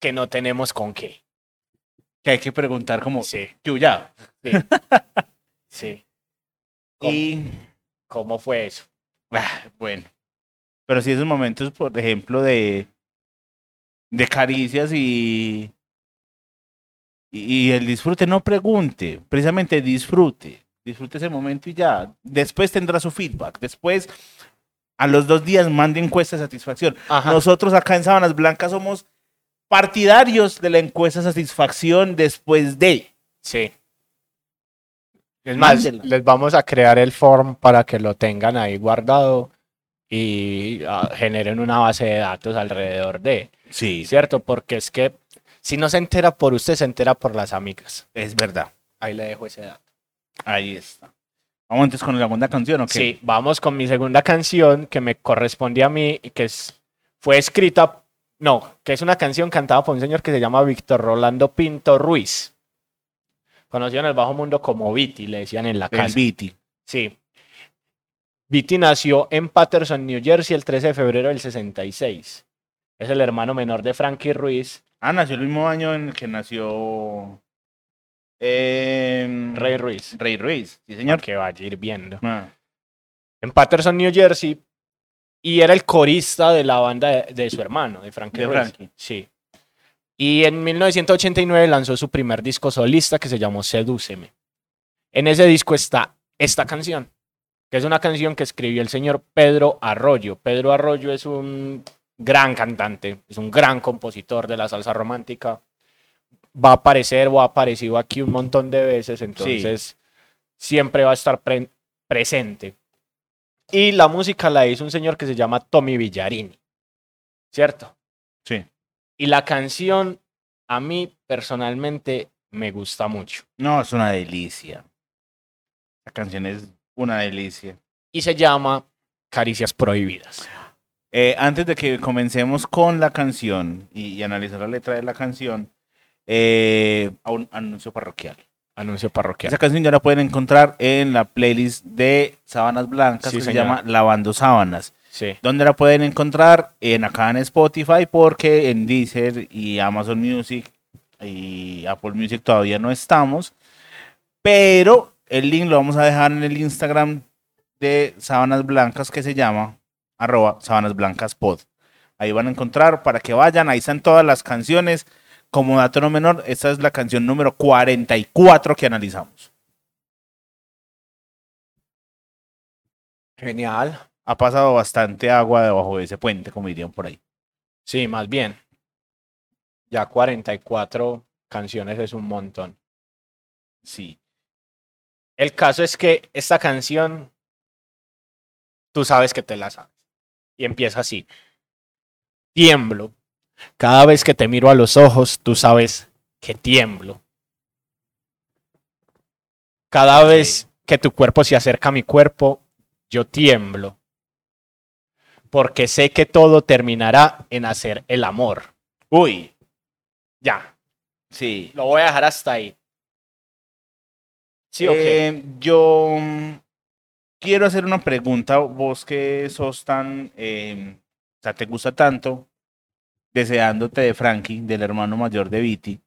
que no tenemos con qué. Que hay que preguntar como, Sí, "Yo ya. sí. [laughs] ¿Cómo, Y. cómo fue eso? ah, bueno. Pero sí, esos momentos, por ejemplo, de. de caricias y, y, y el disfrute, no pregunte, precisamente disfrute, disfrute ese momento y ya. Después tendrá su feedback, después a los dos días mande encuesta de satisfacción. Ajá. Nosotros acá en Sábanas Blancas somos partidarios de la encuesta de satisfacción después de. Sí. Es más, Mándela. les vamos a crear el form para que lo tengan ahí guardado y ah, generen una base de datos alrededor de, Sí, ¿cierto? Porque es que si no se entera por usted, se entera por las amigas. es verdad. Ahí le dejo ese dato. Ahí está. Vamos entonces con la segunda canción, ¿ok? Sí, vamos con mi segunda canción que me corresponde a mí y que es, fue escrita, no, que es una canción cantada por un señor que se llama Víctor Rolando Pinto Ruiz. Conocido en el bajo mundo como Viti, le decían en la El casa. Viti. Sí. Viti nació en Patterson, New Jersey, el 13 de febrero del 66. Es el hermano menor de Frankie Ruiz, Ah, nació el mismo año en el que nació em, Rey Ruiz. Rey Ruiz, sí, señor. Que vaya a ir viendo. Ah, En Patterson, New Jersey. Y era el corista de la banda de, de su hermano, de Frankie De Ruiz. Frankie. Sí. Y en 1989 lanzó su primer disco solista que se llamó Sedúceme. En ese disco está esta canción, que es una canción que escribió el señor Pedro Arroyo. Pedro Arroyo es un gran cantante, es un gran compositor de la salsa romántica. Va a aparecer o ha aparecido aquí un montón de veces, entonces siempre va a estar pre- presente. Y la música la hizo un señor que se llama Tommy Villarini, ¿cierto? sí. Y la canción a mí personalmente me gusta mucho. No, es una delicia. La canción es una delicia. Y se llama Caricias Prohibidas. Eh, antes de que comencemos con la canción y, y analizar la letra de la canción, eh, a un anuncio parroquial. Anuncio parroquial. Esa canción ya la pueden encontrar en la playlist de Sábanas Blancas Sí, que se llama Lavando Sábanas. Sí. ¿Dónde la pueden encontrar? En acá en Spotify, porque en Deezer y Amazon Music y Apple Music todavía no estamos. Pero el link lo vamos a dejar en el Instagram de Sábanas Blancas que se llama arroba Sábanas Blancas Pod. Ahí van a encontrar para que vayan, ahí están todas las canciones. Como dato no menor, esta es la canción número 44 que analizamos. Genial. Ha pasado bastante agua debajo de ese puente, como dirían por ahí. Sí, más bien. Ya 44 canciones es un montón. Sí. El caso es que esta canción, tú sabes que te la sabes. Y empieza así. Tiemblo. Cada vez que te miro a los ojos, tú sabes que tiemblo. Cada vez que tu cuerpo se acerca a mi cuerpo, yo tiemblo. Porque sé que todo terminará en hacer el amor. Uy, Ya, sí. lo voy a dejar hasta ahí. Sí, o qué? Eh, yo mm, quiero hacer una pregunta. Vos que sos tan, eh, o sea, te gusta tanto, deseándote de Frankie, del hermano mayor de Viti.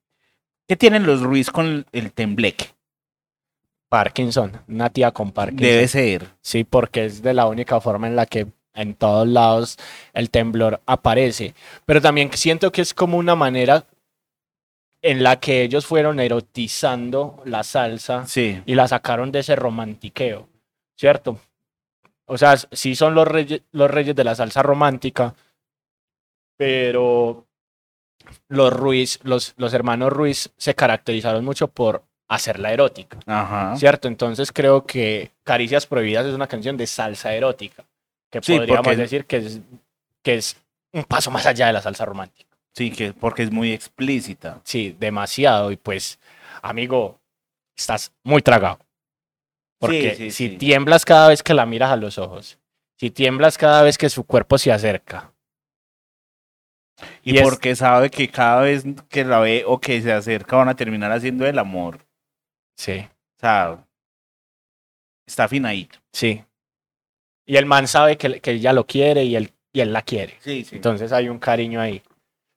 ¿Qué tienen los Ruiz con el, el tembleque? Parkinson, una tía con Parkinson. Debe ser. Sí, porque es de la única forma en la que en todos lados el temblor aparece. Pero también siento que es como una manera en la que ellos fueron erotizando la salsa Sí. y la sacaron de ese romantiqueo, ¿cierto? O sea, sí son los reyes, los reyes de la salsa romántica, pero los Ruiz, los, los hermanos Ruiz se caracterizaron mucho por hacerla erótica. Ajá. ¿Cierto? Entonces creo que Caricias Prohibidas es una canción de salsa erótica, que Sí, podríamos porque- decir que es, que es un paso más allá de la salsa romántica. Sí, que porque es muy explícita. Sí, demasiado. Y pues, amigo, estás muy tragado. Porque sí, si sí. tiemblas cada vez que la miras a los ojos, si tiemblas cada vez que su cuerpo se acerca, Y, Y es- porque sabe que cada vez que la ve o que se acerca van a terminar haciendo el amor. sí, O sea, está afinadito. sí. Y el man sabe que, que ella lo quiere y él, y él la quiere. Sí, sí. Entonces hay un cariño ahí,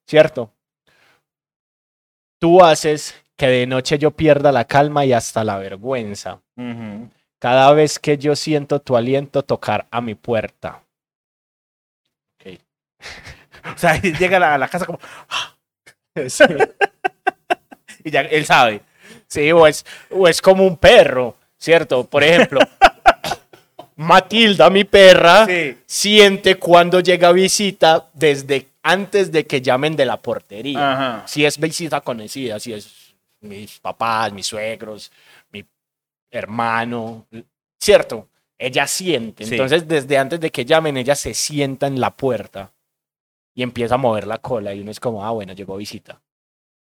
¿cierto? Tú haces que de noche yo pierda la calma y hasta la vergüenza. Cada vez que yo siento tu aliento tocar a mi puerta. Ok. [laughs] O sea, [laughs] llega a la, casa como, [laughs] Sí. y ya él sabe. Sí, o es, o es como un perro, ¿cierto? Por ejemplo, Matilda, mi perra, Sí. siente cuando llega visita desde antes de que llamen de la portería. Ajá. Si es visita conocida, si es mis papás, mis suegros, mi hermano, ¿cierto? Ella siente. Sí. Entonces, desde antes de que llamen, ella se sienta en la puerta y empieza a mover la cola y uno es como, ah, bueno, llegó visita.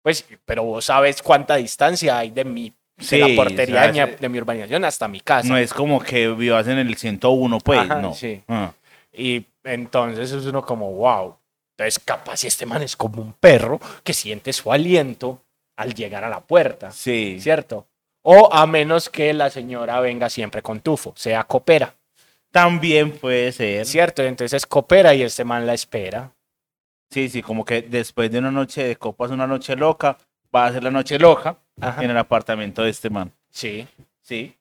Pues, pero vos sabes cuánta distancia hay de mi de la portería de mi, sabes. de mi urbanización hasta mi casa. No es como que vivas en el 101, pues, Ajá, no. sí. Ah. Y entonces es uno como, wow. Entonces, capaz este man es como un perro que siente su aliento al llegar a la puerta. Sí. ¿cierto? O a menos que la señora venga siempre con tufo, sea copera, También puede ser. ¿cierto? Entonces coopera y este man la espera. Sí, sí, como que después de una noche de copas, una noche loca, va a ser la noche loca Ajá. en el apartamento de este man. Sí. Sí.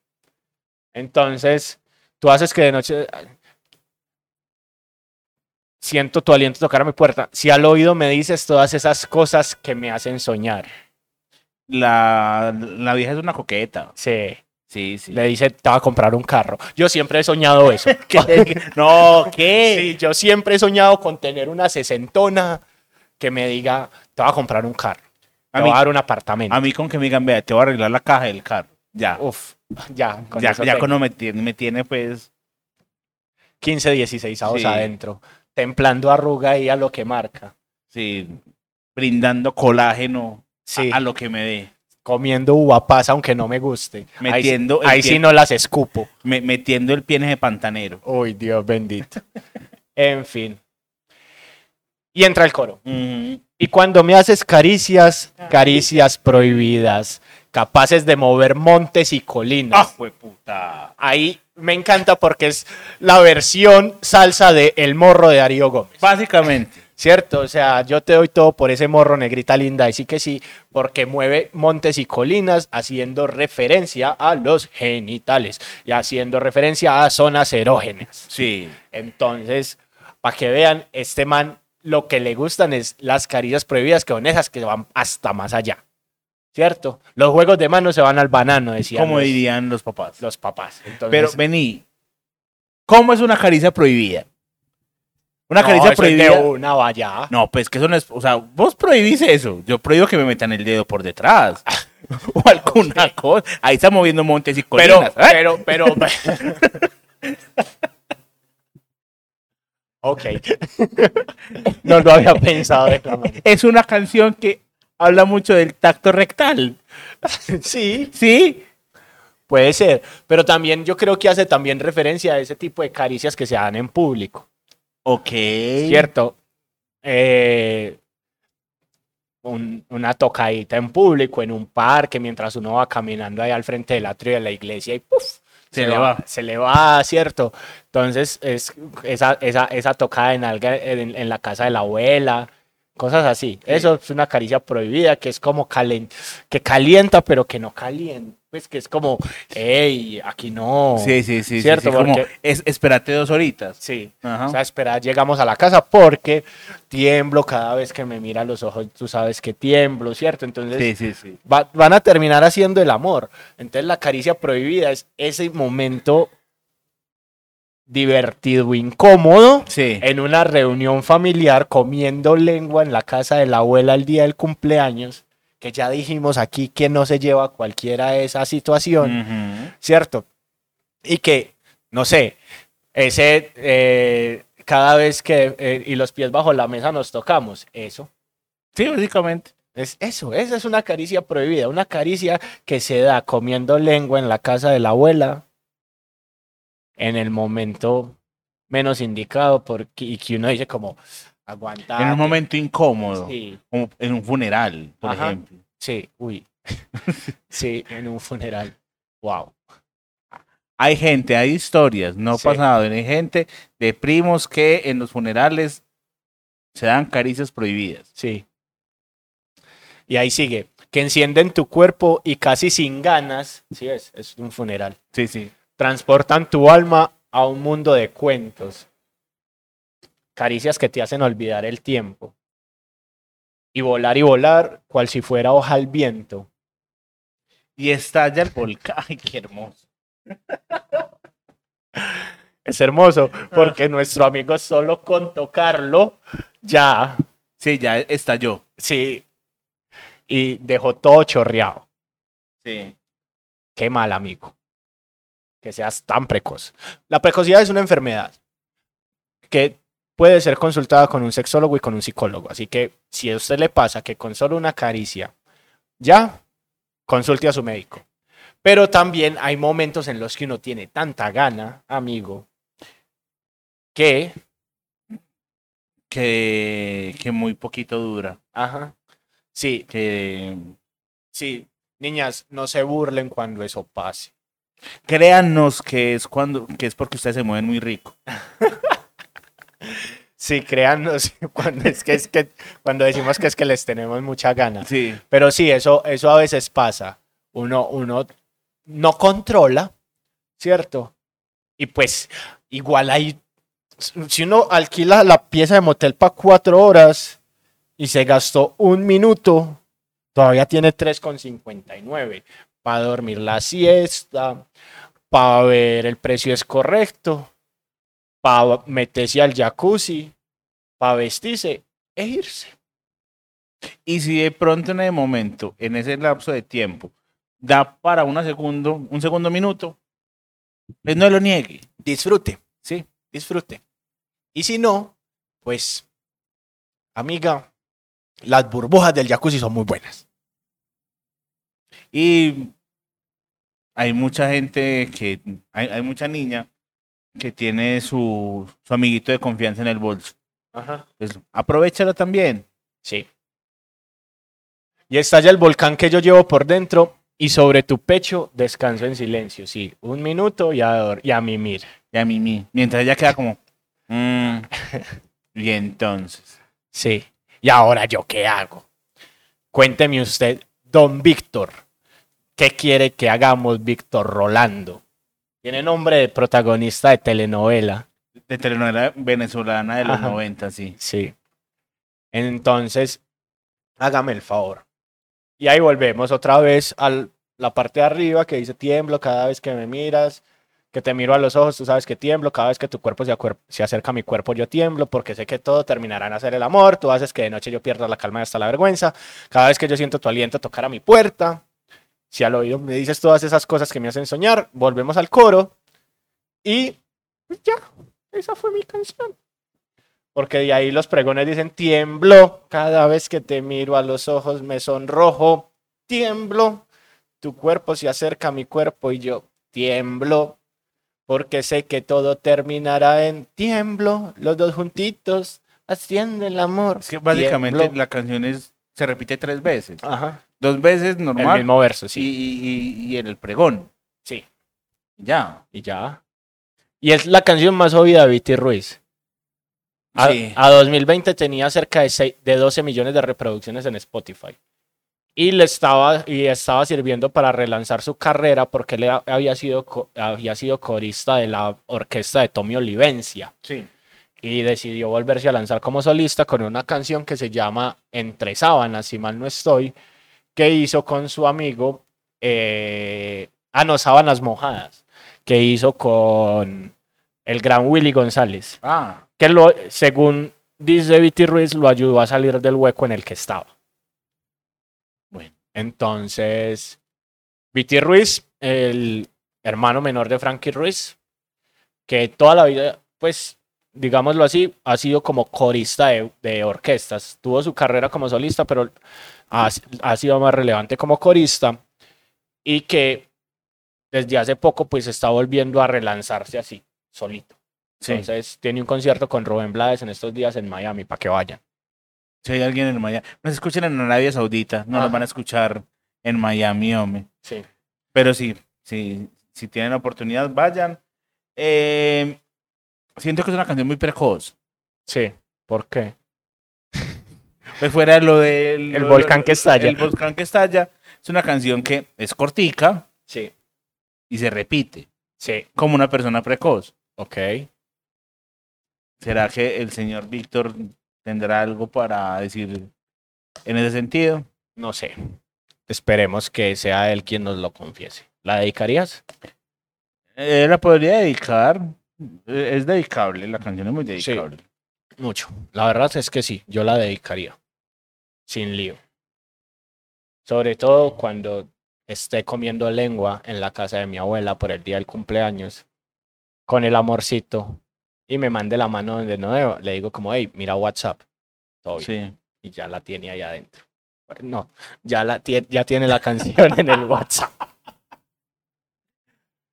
Entonces, tú haces que de noche siento tu aliento tocar a mi puerta. Si al oído me dices todas esas cosas que me hacen soñar. La, la vieja es una coqueta. Sí. Sí, sí. Le dice, te va a comprar un carro. Yo siempre he soñado eso. [laughs] ¿Qué? No, ¿qué? Sí, yo siempre he soñado con tener una sesentona que me diga, te va a comprar un carro. A mí- a dar un apartamento. A mí con que me digan, vea, te voy a arreglar la caja del carro. Ya. Uf, ya, con ya eso ya tengo. cuando me tiene, me tiene, pues. 15, 16 avos Sí. adentro. Templando arruga y a lo que marca. Sí. Brindando colágeno Sí. a, a lo que me dé. Comiendo uva pasa aunque no me guste. Ahí- Metiendo Ahí, pie- sí no las escupo. Me- metiendo el pie ese pantanero. Uy, Dios bendito. [laughs] en fin. Y entra el coro. Ujú. Y cuando me haces caricias, caricias prohibidas, capaces de mover montes y colinas. ¡Ah, fue puta! Ahí me encanta porque es la versión salsa de El Morro de Darío Gómez. Básicamente. ¿Cierto? O sea, yo te doy todo por ese morro negrita linda, y sí que sí, porque mueve montes y colinas haciendo referencia a los genitales y haciendo referencia a zonas erógenas. Sí. Entonces, para que vean, este man lo que le gustan es las caricias prohibidas, que son esas que van hasta más allá. ¿Cierto? Los juegos de manos se van al banano, decían Como los, dirían los papás. los papás. Entonces, Pero vení. ¿Cómo es una caricia prohibida? Una no, caricia eso es de prohibida. una vaya. No, pues que eso no es. O sea, vos prohibís eso. Yo prohíbo que me metan el dedo por detrás. [laughs] o alguna cosa. Ahí está moviendo montes y Pero, colinas. ¿eh? pero, pero. [laughs] ok. [laughs] no lo había pensado de esta manera. Es una canción que habla mucho del tacto rectal. Sí, ¿Sí? puede ser. Pero también yo creo que hace también referencia a ese tipo de caricias que se dan en público. Ok. ¿Cierto? Eh, un- una tocadita en público, en un parque, mientras uno va caminando ahí al frente del atrio de la iglesia y ¡puf! Se le va. Se le va, ¿cierto? Entonces, es esa, esa, esa tocada en, alga en, en la casa de la abuela, cosas así. Eso es una caricia prohibida que es como calen que calienta, pero que no calienta. Pues que es como, hey, aquí no. Sí, sí, sí. ¿Cierto? sí, como, Porque- es, espérate dos horitas. Sí. Ajá. O sea, esperar, llegamos a la casa porque tiemblo cada vez que me mira a los ojos, tú sabes que tiemblo, ¿cierto? Entonces Sí, sí, sí. va- van a terminar haciendo el amor. Entonces la caricia prohibida es ese momento divertido, incómodo, Sí. en una reunión familiar comiendo lengua en la casa de la abuela el día del cumpleaños, que ya dijimos aquí que no se lleva cualquiera a esa situación. ¿cierto? Y que, no sé, ese, eh, cada vez que, eh, y los pies bajo la mesa nos tocamos, eso, Sí, básicamente. es eso, esa es una caricia prohibida, una caricia que se da comiendo lengua en la casa de la abuela en el momento menos indicado porque, y que uno dice como, aguanta. En un momento incómodo. Sí, Como en un funeral, por Ajá. ejemplo. sí, uy. [laughs] sí, en un funeral. Wow. Hay gente, hay historias, no Sí. pasado. Hay gente de primos que en los funerales se dan caricias prohibidas. Sí. Y ahí sigue. Que encienden tu cuerpo y casi sin ganas, sí es, es un funeral. Sí, sí. Transportan tu alma a un mundo de cuentos. Caricias que te hacen olvidar el tiempo. Y volar y volar, cual si fuera hoja al viento. Y estalla el volcán. [laughs] Ay, qué hermoso. [laughs] Es hermoso, porque nuestro amigo solo con tocarlo, ya, Sí, ya estalló. sí, y dejó todo chorreado. Sí. Qué mal, amigo. Que seas tan precoz. La precocidad es una enfermedad que puede ser consultada con un sexólogo y con un psicólogo. Así que si a usted le pasa que con solo una caricia, ya, consulte a su médico. Pero también hay momentos en los que uno tiene tanta gana, amigo, que, Que, que muy poquito dura. ajá, sí, Que sí, niñas, no se burlen cuando eso pase. créannos que es cuando, que es porque ustedes se mueven muy rico. [laughs] Sí, créanos, [laughs] cuando es que es que cuando decimos que es que les tenemos mucha gana. Sí. Pero sí, eso, eso a veces pasa. Uno, uno no controla, ¿cierto? Y pues, igual hay. Si uno alquila la pieza de motel para cuatro horas y se gastó un minuto, todavía tiene 3,59 para dormir la siesta, para ver el precio es correcto, para meterse al jacuzzi, para vestirse e irse. Y si de pronto en el momento, en ese lapso de tiempo, da para una segundo, un segundo minuto, pues no lo niegue. Disfrute. Sí. disfrute. Y si no, pues, amiga, las burbujas del jacuzzi son muy buenas. Y hay mucha gente que, hay, hay mucha niña que tiene su, su amiguito de confianza en el bolso. Ajá. Pues aprovechalo también. Sí. Y estalla el volcán que yo llevo por dentro y sobre tu pecho descanso en silencio. Sí, un minuto y a, y a mimir. Y a mí, mientras ella queda como, "Mm". [laughs] y entonces, Sí. ¿Y ahora yo qué hago? Cuénteme usted, don Víctor, ¿qué quiere que hagamos, Víctor Rolando? Tiene nombre de protagonista de telenovela. de telenovela venezolana de los Ajá. 90, sí. Sí. Entonces, hágame el favor. Y ahí volvemos otra vez a la parte de arriba que dice tiemblo cada vez que me miras, que te miro a los ojos, tú sabes que tiemblo, cada vez que tu cuerpo se, se acerca a mi cuerpo yo tiemblo, porque sé que todo terminará en hacer el amor, tú haces que de noche yo pierda la calma y hasta la vergüenza, cada vez que yo siento tu aliento tocar a mi puerta, si al oído me dices todas esas cosas que me hacen soñar, volvemos al coro y pues ya, esa fue mi canción. Porque de ahí los pregones dicen, tiemblo, cada vez que te miro a los ojos me sonrojo, tiemblo, tu cuerpo se acerca a mi cuerpo y yo tiemblo, porque sé que todo terminará en tiemblo, los dos juntitos haciendo el amor. Es que básicamente tiemblo. la canción es, se repite tres veces. Ajá, Dos veces el normal mismo verso, sí. y, y- y en el pregón. Sí, Ya. y ya. Y es la canción más oída de Viti Ruiz. A, Sí. a 2020 tenía cerca de, seis- de 12 millones de reproducciones en Spotify. Y le estaba, y estaba sirviendo para relanzar su carrera porque él ha- había sido, había sido corista de la orquesta de Tommy Olivencia. Sí. Y decidió volverse a lanzar como solista con una canción que se llama Entre Sábanas, si mal no estoy, que hizo con su amigo, eh, ah, no, Sábanas Mojadas, que hizo con el gran Willy González Ah, que lo, según dice Viti Ruiz, lo ayudó a salir del hueco en el que estaba. Bueno. Entonces, Viti Ruiz, el hermano menor de Frankie Ruiz, que toda la vida, pues, digámoslo así, ha sido como corista de, de orquestas. Tuvo su carrera como solista, pero ha, ha sido más relevante como corista y que desde hace poco, pues, está volviendo a relanzarse así, solito. sí. Entonces tiene un concierto con Rubén Blades en estos días en Miami para que vayan. Si hay alguien en Miami. Nos escuchan en Arabia Saudita. No nos van a escuchar en Miami, hombre. Sí. Pero sí, sí, si tienen la oportunidad, vayan. Eh, siento que es una canción muy precoz. Sí. ¿Por qué? Pues fuera lo del... El lo- volcán que estalla. El volcán que estalla. Es una canción que es cortica Sí. y se repite. Sí. Como una persona precoz. Ok. ¿Será que el señor Víctor tendrá algo para decir en ese sentido? No sé. Esperemos que sea él quien nos lo confiese. ¿La dedicarías? Eh, la podría dedicar. Eh, Es dedicable, la canción es muy dedicable. Mucho. La verdad es que sí, yo la dedicaría. Sin lío. Sobre todo cuando esté comiendo lengua en la casa de mi abuela por el día del cumpleaños. Con el amorcito. Y me mande la mano donde no debo. Le digo como, hey, mira WhatsApp. Todo bien. Sí. Y ya la tiene ahí adentro. No, ya, la ya tiene la canción en el WhatsApp. [laughs]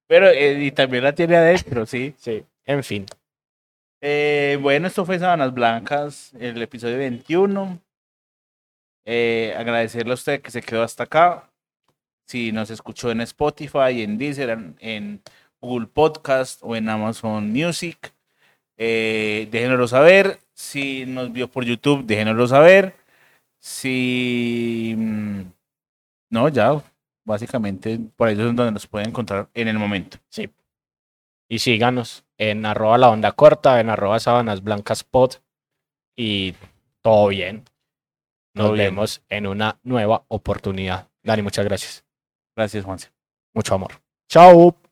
Pero, eh, y también la tiene adentro, sí. Sí, en fin. Eh, bueno, esto fue Sábanas Blancas, el episodio 21. Eh, agradecerle a usted que se quedó hasta acá. Si nos escuchó en Spotify, en Deezer, en, en Google Podcast o en Amazon Music, eh, déjenoslo saber. Si nos vio por YouTube, déjenoslo saber. Si... mm, No, ya, básicamente por ahí es donde nos pueden encontrar en el momento. Sí. Y síganos en arroba la onda corta, en arroba sábanas blancas pod. Y todo bien. Nos Todo bien. vemos en una nueva oportunidad. Dani, muchas gracias. Gracias, Juanse. Mucho amor. Chao.